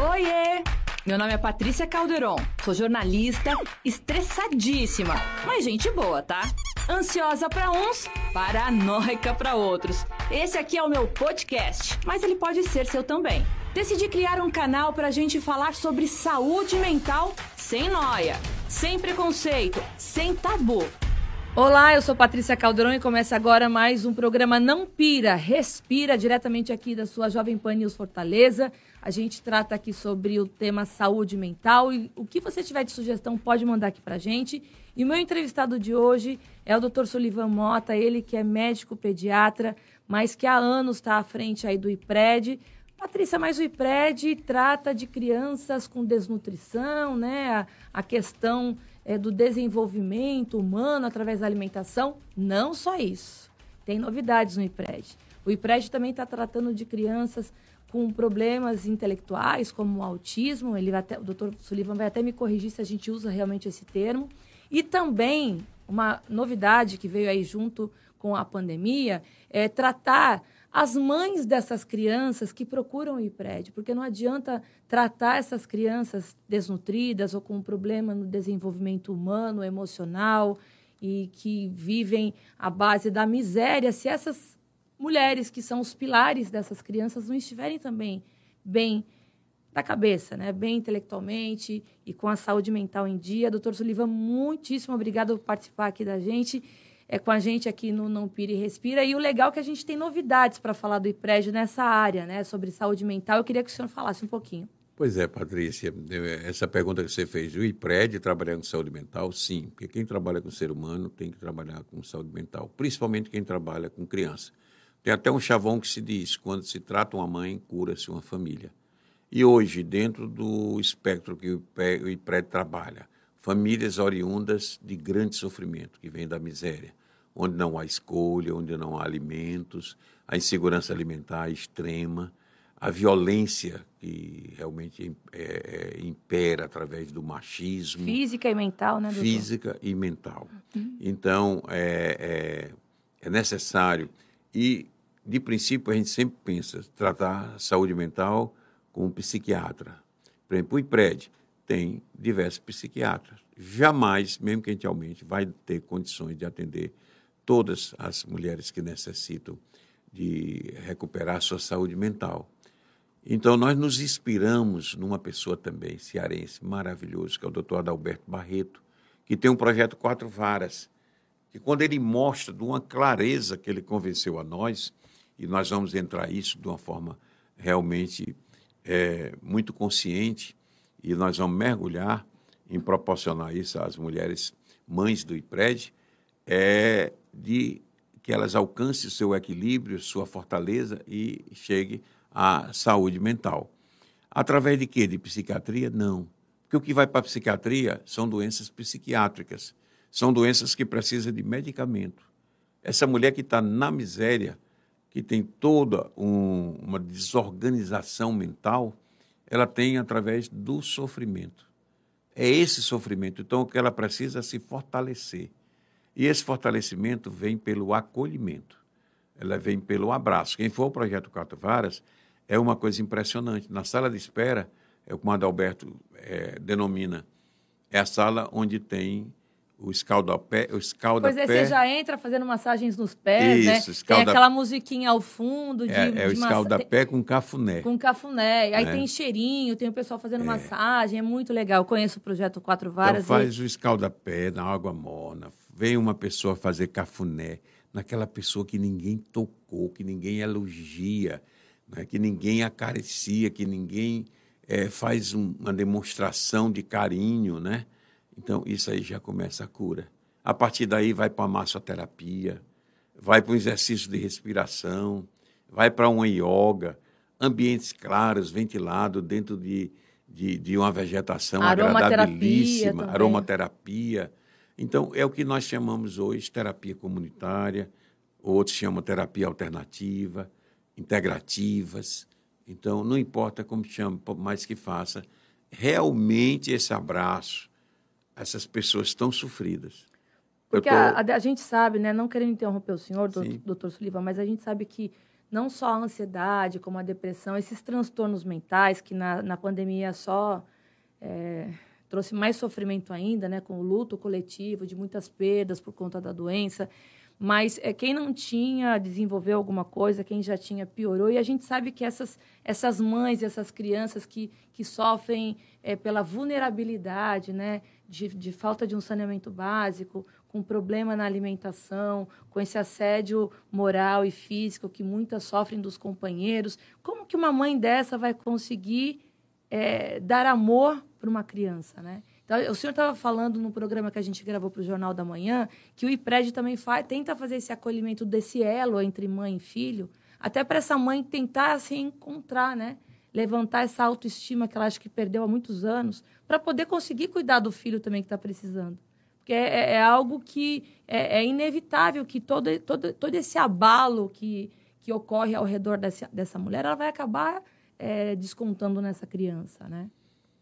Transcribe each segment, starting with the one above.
Oiê! Meu nome é Patrícia Calderon, sou jornalista, estressadíssima, mas gente boa, tá? Ansiosa para uns, paranoica para outros. Esse aqui é o meu podcast, mas ele pode ser seu também. Decidi criar um canal pra gente falar sobre saúde mental sem noia, sem preconceito, sem tabu. Olá, eu sou Patrícia Calderon e começa agora mais um programa Não Pira, Respira, diretamente aqui da sua Jovem Pan News Fortaleza. A gente trata aqui sobre o tema saúde mental e o que você tiver de sugestão pode mandar aqui pra gente. E o meu entrevistado de hoje é o Dr. Sullivan Mota, ele que é médico pediatra, mas que há anos está à frente aí do IPRED. Patrícia, mas o IPRED trata de crianças com desnutrição, né? A, a questão é, do desenvolvimento humano através da alimentação. Não só isso. Tem novidades no IPRED. O IPRED também está tratando de crianças com problemas intelectuais, como o autismo. Ele até, o doutor Sullivan vai até me corrigir se a gente usa realmente esse termo. E também uma novidade que veio aí junto com a pandemia é tratar as mães dessas crianças que procuram o IPRED, porque não adianta tratar essas crianças desnutridas ou com um problema no desenvolvimento humano, emocional e que vivem à base da miséria, se essas mulheres que são os pilares dessas crianças não estiverem também bem da cabeça, né? bem intelectualmente e com a saúde mental em dia. Doutor Sullivan, muitíssimo obrigado por participar aqui da gente é, com a gente aqui no Não Pira e Respira. E o legal é que a gente tem novidades para falar do IPRED nessa área, né? Sobre saúde mental. Eu queria que o senhor falasse um pouquinho. Pois é, Patrícia, essa pergunta que você fez, o IPRED trabalhar com saúde mental, sim, porque quem trabalha com ser humano tem que trabalhar com saúde mental, principalmente quem trabalha com criança. Tem até um chavão que se diz, quando se trata uma mãe, cura-se uma família. E hoje, dentro do espectro que o IPRED trabalha, famílias oriundas de grande sofrimento, que vem da miséria, onde não há escolha, onde não há alimentos, a insegurança alimentar extrema, a violência que realmente é, é, impera através do machismo. Física e mental, né, doutor? Física e mental. Uhum. Então, é, é, é, necessário. E, de princípio, a gente sempre pensa tratar a saúde mental com um psiquiatra. Por exemplo, o IPRED tem diversos psiquiatras. Jamais, mesmo que a gente aumente, vai ter condições de atender todas as mulheres que necessitam de recuperar sua saúde mental. Então, nós nos inspiramos numa pessoa também, cearense, maravilhoso, que é o doutor Adalberto Barreto, que tem um projeto Quatro Varas, que quando ele mostra de uma clareza que ele convenceu a nós, e nós vamos entrar isso de uma forma realmente é, muito consciente, e nós vamos mergulhar em proporcionar isso às mulheres mães do IPRED, é de que elas alcancem seu equilíbrio, sua fortaleza e chegue à saúde mental. Através de quê? De psiquiatria? Não. Porque o que vai para a psiquiatria são doenças psiquiátricas, são doenças que precisam de medicamento. Essa mulher que está na miséria, que tem toda um, uma desorganização mental, ela tem através do sofrimento. É esse sofrimento. Então, o que ela precisa é se fortalecer. E esse fortalecimento vem pelo acolhimento, ela vem pelo abraço. Quem for o projeto Quatro Varas é uma coisa impressionante. Na sala de espera, é como o Adalberto é, denomina, é a sala onde tem o escaldapé, o escaldapé. Pois é, você já entra fazendo massagens nos pés, né? Isso, né? Escalda... Tem aquela musiquinha ao fundo de É, é o escaldapé massa... com cafuné. Com cafuné. Aí é. tem cheirinho, tem o pessoal fazendo é. massagem, é muito legal. Eu conheço o projeto Quatro Varas. Então faz e... o escaldapé na água morna, vem uma pessoa fazer cafuné naquela pessoa que ninguém tocou, que ninguém elogia, né? que ninguém acaricia, que ninguém é, faz um, uma demonstração de carinho, né? Então, isso aí já começa a cura. A partir daí, vai para a massoterapia, vai para um exercício de respiração, vai para uma yoga, ambientes claros, ventilados, dentro de, de, de uma vegetação aromaterapia agradabilíssima, também. aromaterapia. Então, é o que nós chamamos hoje terapia comunitária, outros chamam terapia alternativa, integrativas. Então, não importa como chama, mais que faça, realmente esse abraço, essas pessoas tão sofridas. Porque tô... a, a, gente sabe, né, não querendo interromper o senhor, doutor, doutor Sullivan, mas a gente sabe que não só a ansiedade, como a depressão, esses transtornos mentais que na, na pandemia só é, trouxe mais sofrimento ainda, né, com o luto coletivo, de muitas perdas por conta da doença. Mas é, quem não tinha desenvolveu alguma coisa, quem já tinha piorou. E a gente sabe que essas, essas mães, essas crianças que, que sofrem é, pela vulnerabilidade, né, de, de falta de um saneamento básico, com problema na alimentação, com esse assédio moral e físico que muitas sofrem dos companheiros. Como que uma mãe dessa vai conseguir é, dar amor para uma criança, né? Então, o senhor estava falando no programa que a gente gravou para o Jornal da Manhã que o IPRED também faz, tenta fazer esse acolhimento desse elo entre mãe e filho, até para essa mãe tentar se encontrar, né? Levantar essa autoestima que ela acha que perdeu há muitos anos, para poder conseguir cuidar do filho também que está precisando. Porque é, é, algo que é, é, inevitável que todo, todo, todo esse abalo que, que ocorre ao redor dessa, dessa mulher, ela vai acabar é, descontando nessa criança, né?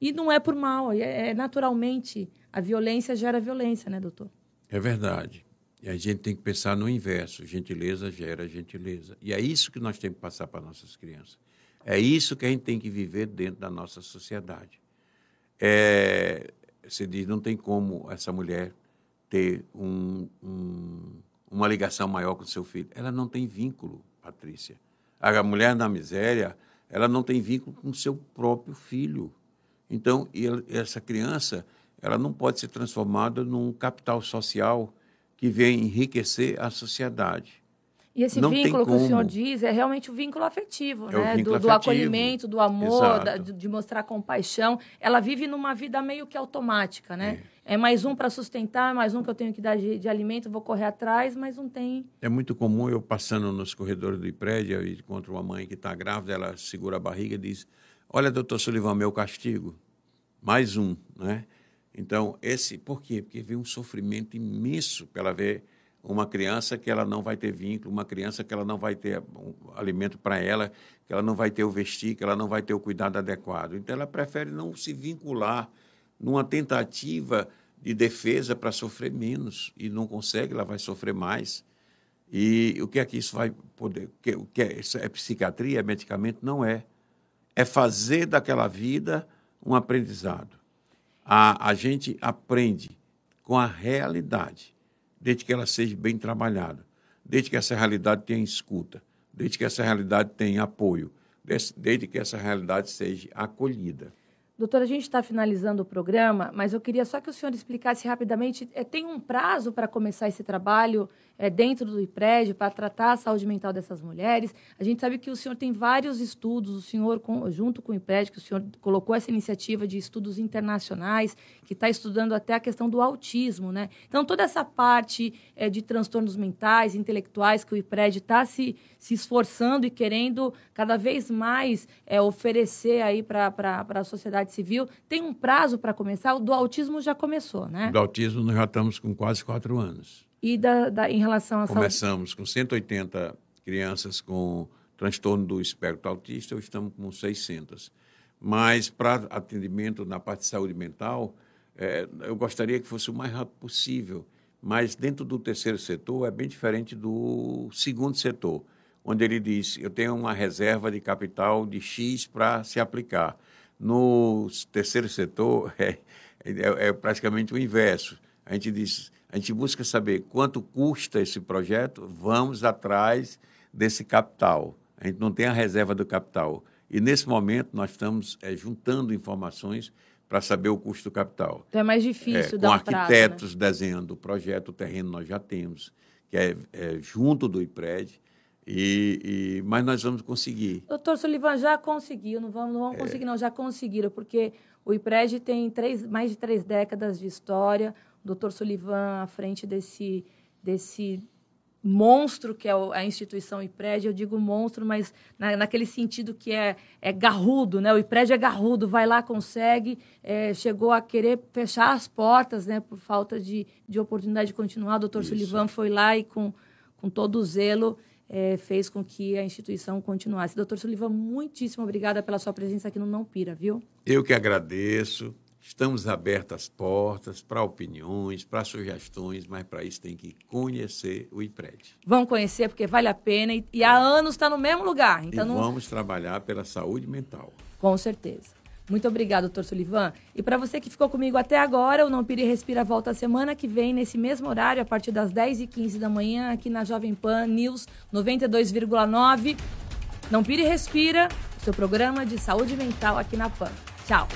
E não é por mal, é, é naturalmente a violência gera violência, né, doutor? É verdade. E a gente tem que pensar no inverso: gentileza gera gentileza. E é isso que nós temos que passar para nossas crianças. É isso que a gente tem que viver dentro da nossa sociedade. É, você diz, não tem como essa mulher ter um, um, uma ligação maior com seu filho. Ela não tem vínculo, Patrícia. A mulher na miséria, ela não tem vínculo com seu próprio filho. Então, essa criança, ela não pode ser transformada num capital social que vem enriquecer a sociedade. E esse não vínculo que o senhor diz é realmente o vínculo afetivo, é né? Vínculo do, do acolhimento, do amor, da, de mostrar compaixão. Ela vive numa vida meio que automática, né? É, é mais um para sustentar, mais um que eu tenho que dar de, de, alimento, vou correr atrás, mas não tem. É muito comum eu passando nos corredores do prédio e encontro uma mãe que está grávida, ela segura a barriga e diz: Olha, doutor Sullivan, meu castigo. Mais um, né? Então, esse, por quê? Porque vem um sofrimento imenso pela ver uma criança que ela não vai ter vínculo, uma criança que ela não vai ter um alimento para ela, que ela não vai ter o vestir, que ela não vai ter o cuidado adequado. Então, ela prefere não se vincular numa tentativa de defesa para sofrer menos e não consegue, ela vai sofrer mais. E o que é que isso vai poder? O que é, isso é psiquiatria, é medicamento? Não é. É fazer daquela vida um aprendizado. A, a gente aprende com a realidade desde que ela seja bem trabalhada, desde que essa realidade tenha escuta, desde que essa realidade tenha apoio, desde que essa realidade seja acolhida. Doutora, a gente está finalizando o programa, mas eu queria só que o senhor explicasse rapidamente. É, tem um prazo para começar esse trabalho é, dentro do IPRED para tratar a saúde mental dessas mulheres? A gente sabe que o senhor tem vários estudos, o senhor, com, junto com o IPRED, que o senhor colocou essa iniciativa de estudos internacionais, que está estudando até a questão do autismo, né? Então, toda essa parte é, de transtornos mentais, intelectuais, que o IPRED está se, se esforçando e querendo cada vez mais oferecer aí para a sociedade civil, tem um prazo para começar? O do autismo já começou, né? Do autismo nós já estamos com quase quatro anos. E da, da, em relação à Começamos saúde? com 180 crianças com transtorno do espectro autista, estamos com 600. Mas para atendimento na parte de saúde mental, é, eu gostaria que fosse o mais rápido possível. Mas dentro do terceiro setor é bem diferente do segundo setor, onde ele diz: eu tenho uma reserva de capital de X para se aplicar. No terceiro setor é, é, é praticamente o inverso. A gente diz a gente busca saber quanto custa esse projeto, vamos atrás desse capital. A gente não tem a reserva do capital. E nesse momento nós estamos é, juntando informações para saber o custo do capital. Então é mais difícil é, dar Com um arquitetos prazo, né? desenhando o projeto, o terreno nós já temos, que é, é junto do IPRED. E, e, mas nós vamos conseguir. Doutor Sullivan, já conseguiu, não vamos, não vamos é. conseguir, não, já conseguiram, porque o IPRED tem três, mais de três décadas de história, doutor Sullivan à frente desse, desse monstro que é a instituição IPRED, eu digo monstro, mas na, naquele sentido que é, é garrudo, né? O IPRED é garrudo, vai lá, consegue, é, chegou a querer fechar as portas, né? Por falta de, de oportunidade de continuar. O doutor Sullivan foi lá e com, com todo o zelo é, fez com que a instituição continuasse. Doutor Sullivan, muitíssimo obrigada pela sua presença aqui no Não Pira, viu? Eu que agradeço Estamos abertos às portas para opiniões, para sugestões, mas para isso tem que conhecer o IPRED. Vão conhecer porque vale a pena e, e há anos está no mesmo lugar. Então e não... vamos trabalhar pela saúde mental. Com certeza. Muito obrigado, doutor Sullivan. E para você que ficou comigo até agora, o Não Pire Respira volta semana que vem, nesse mesmo horário, a partir das 10h15 da manhã, aqui na Jovem Pan News 92,9. Não Pire Respira, seu programa de saúde mental aqui na Pan. Tchau.